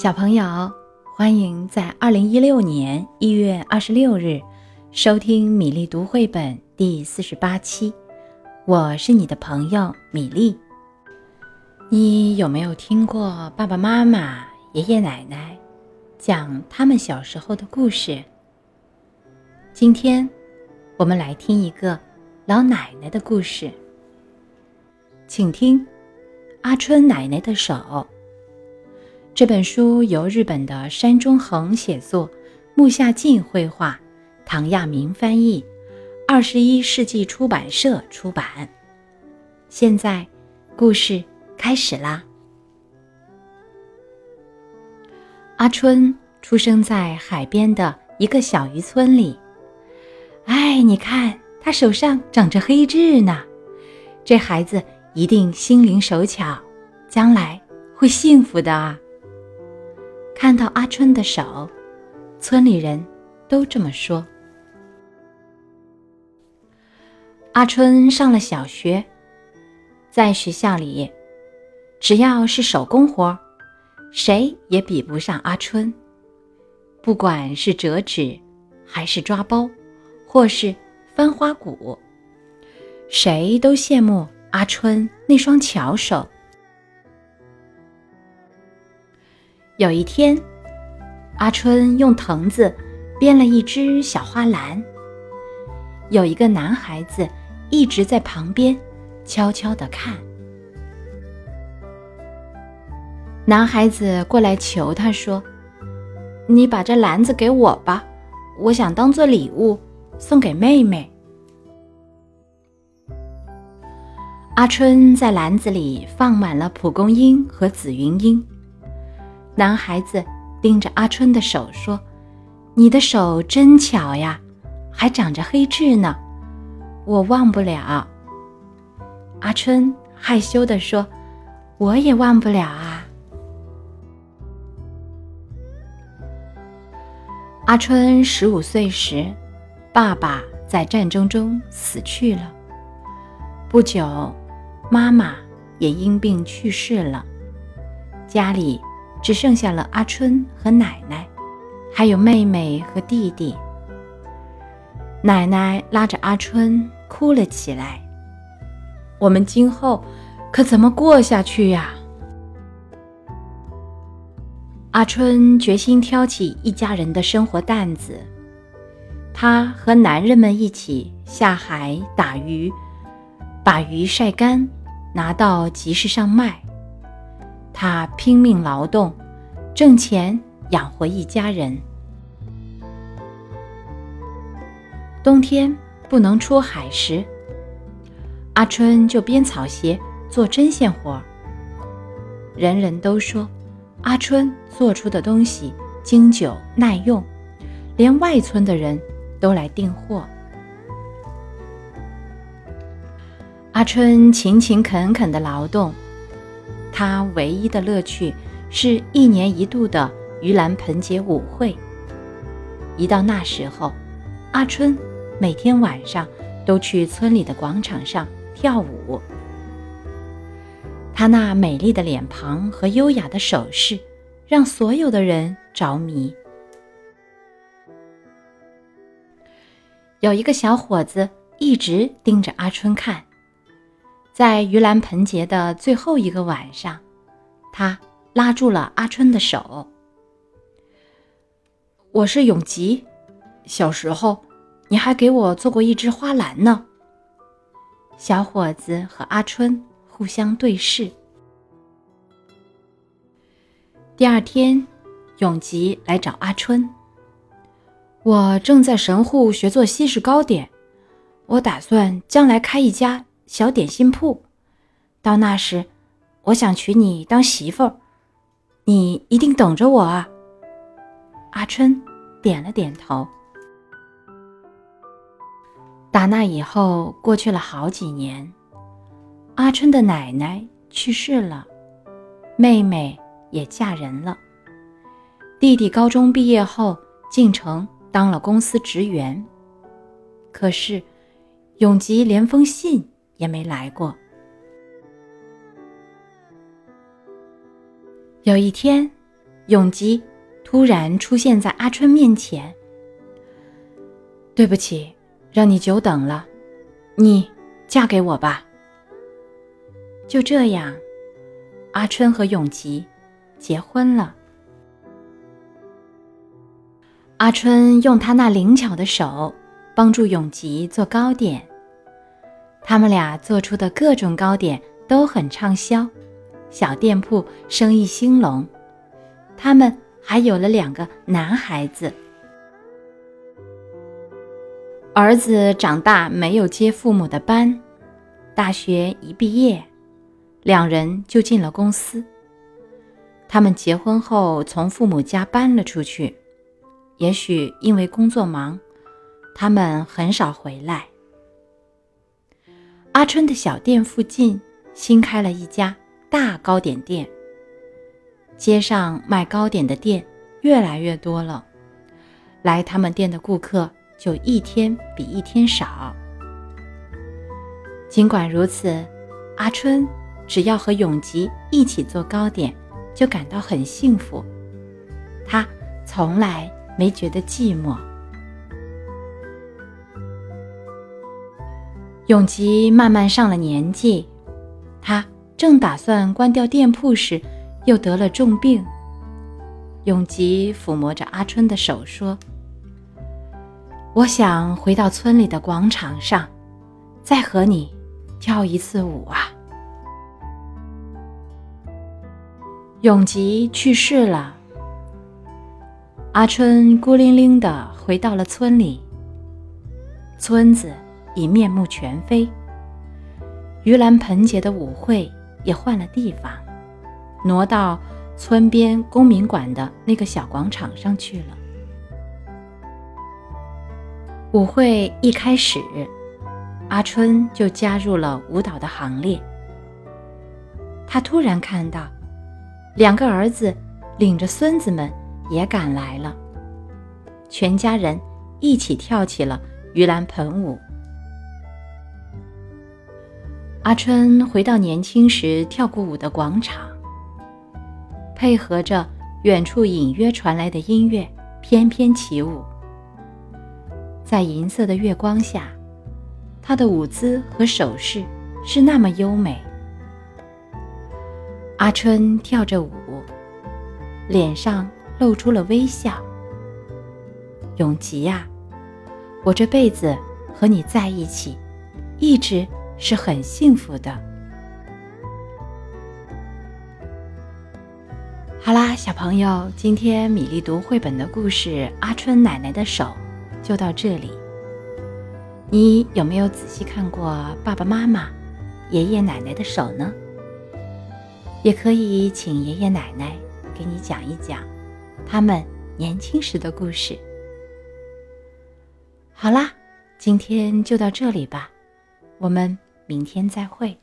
小朋友，欢迎在二零一六年一月二十六日收听米粒读绘本第四十八期。我是你的朋友米粒。你有没有听过爸爸妈妈、爷爷奶奶讲他们小时候的故事？今天，我们来听一个老奶奶的故事。请听《阿春奶奶的手》。这本书由日本的山中恒写作，木下进绘画，唐亚明翻译，二十一世纪出版社出版。现在，故事开始啦。阿春出生在海边的一个小渔村里。哎，你看他手上长着黑痣呢，这孩子一定心灵手巧，将来会幸福的啊！看到阿春的手，村里人都这么说。阿春上了小学，在学校里，只要是手工活，谁也比不上阿春。不管是折纸，还是抓包，或是翻花鼓，谁都羡慕阿春那双巧手。有一天，阿春用藤子编了一只小花篮。有一个男孩子一直在旁边悄悄地看。男孩子过来求他说：“你把这篮子给我吧，我想当做礼物送给妹妹。”阿春在篮子里放满了蒲公英和紫云英。男孩子盯着阿春的手说：“你的手真巧呀，还长着黑痣呢，我忘不了。”阿春害羞地说：“我也忘不了啊。”阿春十五岁时，爸爸在战争中死去了。不久，妈妈也因病去世了，家里。只剩下了阿春和奶奶，还有妹妹和弟弟。奶奶拉着阿春哭了起来。我们今后可怎么过下去呀？阿春决心挑起一家人的生活担子。他和男人们一起下海打鱼，把鱼晒干，拿到集市上卖。他拼命劳动，挣钱养活一家人。冬天不能出海时，阿春就编草鞋做针线活。人人都说阿春做出的东西经久耐用，连外村的人都来订货。阿春勤勤恳恳的劳动。他唯一的乐趣是一年一度的盂兰盆节舞会。一到那时候，阿春每天晚上都去村里的广场上跳舞。他那美丽的脸庞和优雅的手势，让所有的人着迷。有一个小伙子一直盯着阿春看。在盂兰盆节的最后一个晚上，他拉住了阿春的手。我是永吉，小时候你还给我做过一只花篮呢。小伙子和阿春互相对视。第二天，永吉来找阿春。我正在神户学做西式糕点，我打算将来开一家。小点心铺，到那时，我想娶你当媳妇儿，你一定等着我啊！阿春点了点头。打那以后，过去了好几年，阿春的奶奶去世了，妹妹也嫁人了，弟弟高中毕业后进城当了公司职员。可是，永吉连封信。也没来过。有一天，永吉突然出现在阿春面前。对不起，让你久等了，你嫁给我吧。就这样，阿春和永吉结婚了。阿春用他那灵巧的手帮助永吉做糕点，他们俩做出的各种糕点都很畅销，小店铺生意兴隆。他们还有了两个男孩子。儿子长大没有接父母的班，大学一毕业，两人就进了公司。他们结婚后从父母家搬了出去。也许因为工作忙，他们很少回来。阿春的小店附近新开了一家大糕点店，街上卖糕点的店越来越多了，来他们店的顾客就一天比一天少。尽管如此，阿春只要和永吉一起做糕点，就感到很幸福。他从来。没觉得寂寞。永吉慢慢上了年纪，他正打算关掉店铺时，又得了重病。永吉抚摸着阿春的手说：“我想回到村里的广场上，再和你跳一次舞啊。”永吉去世了。阿春孤零零地回到了村里。村子已面目全非，盂兰盆节的舞会也换了地方，挪到村边公民馆的那个小广场上去了。舞会一开始，阿春就加入了舞蹈的行列。他突然看到，两个儿子领着孙子们。也赶来了，全家人一起跳起了盂兰盆舞。阿春回到年轻时跳过舞的广场，配合着远处隐约传来的音乐，翩翩起舞。在银色的月光下，他的舞姿和手势是那么优美。阿春跳着舞，脸上。露出了微笑。永吉呀，我这辈子和你在一起，一直是很幸福的。好啦，小朋友，今天米粒读绘本的故事《阿春奶奶的手》就到这里。你有没有仔细看过爸爸妈妈、爷爷奶奶的手呢？也可以请爷爷奶奶给你讲一讲。他们年轻时的故事。好啦，今天就到这里吧，我们明天再会。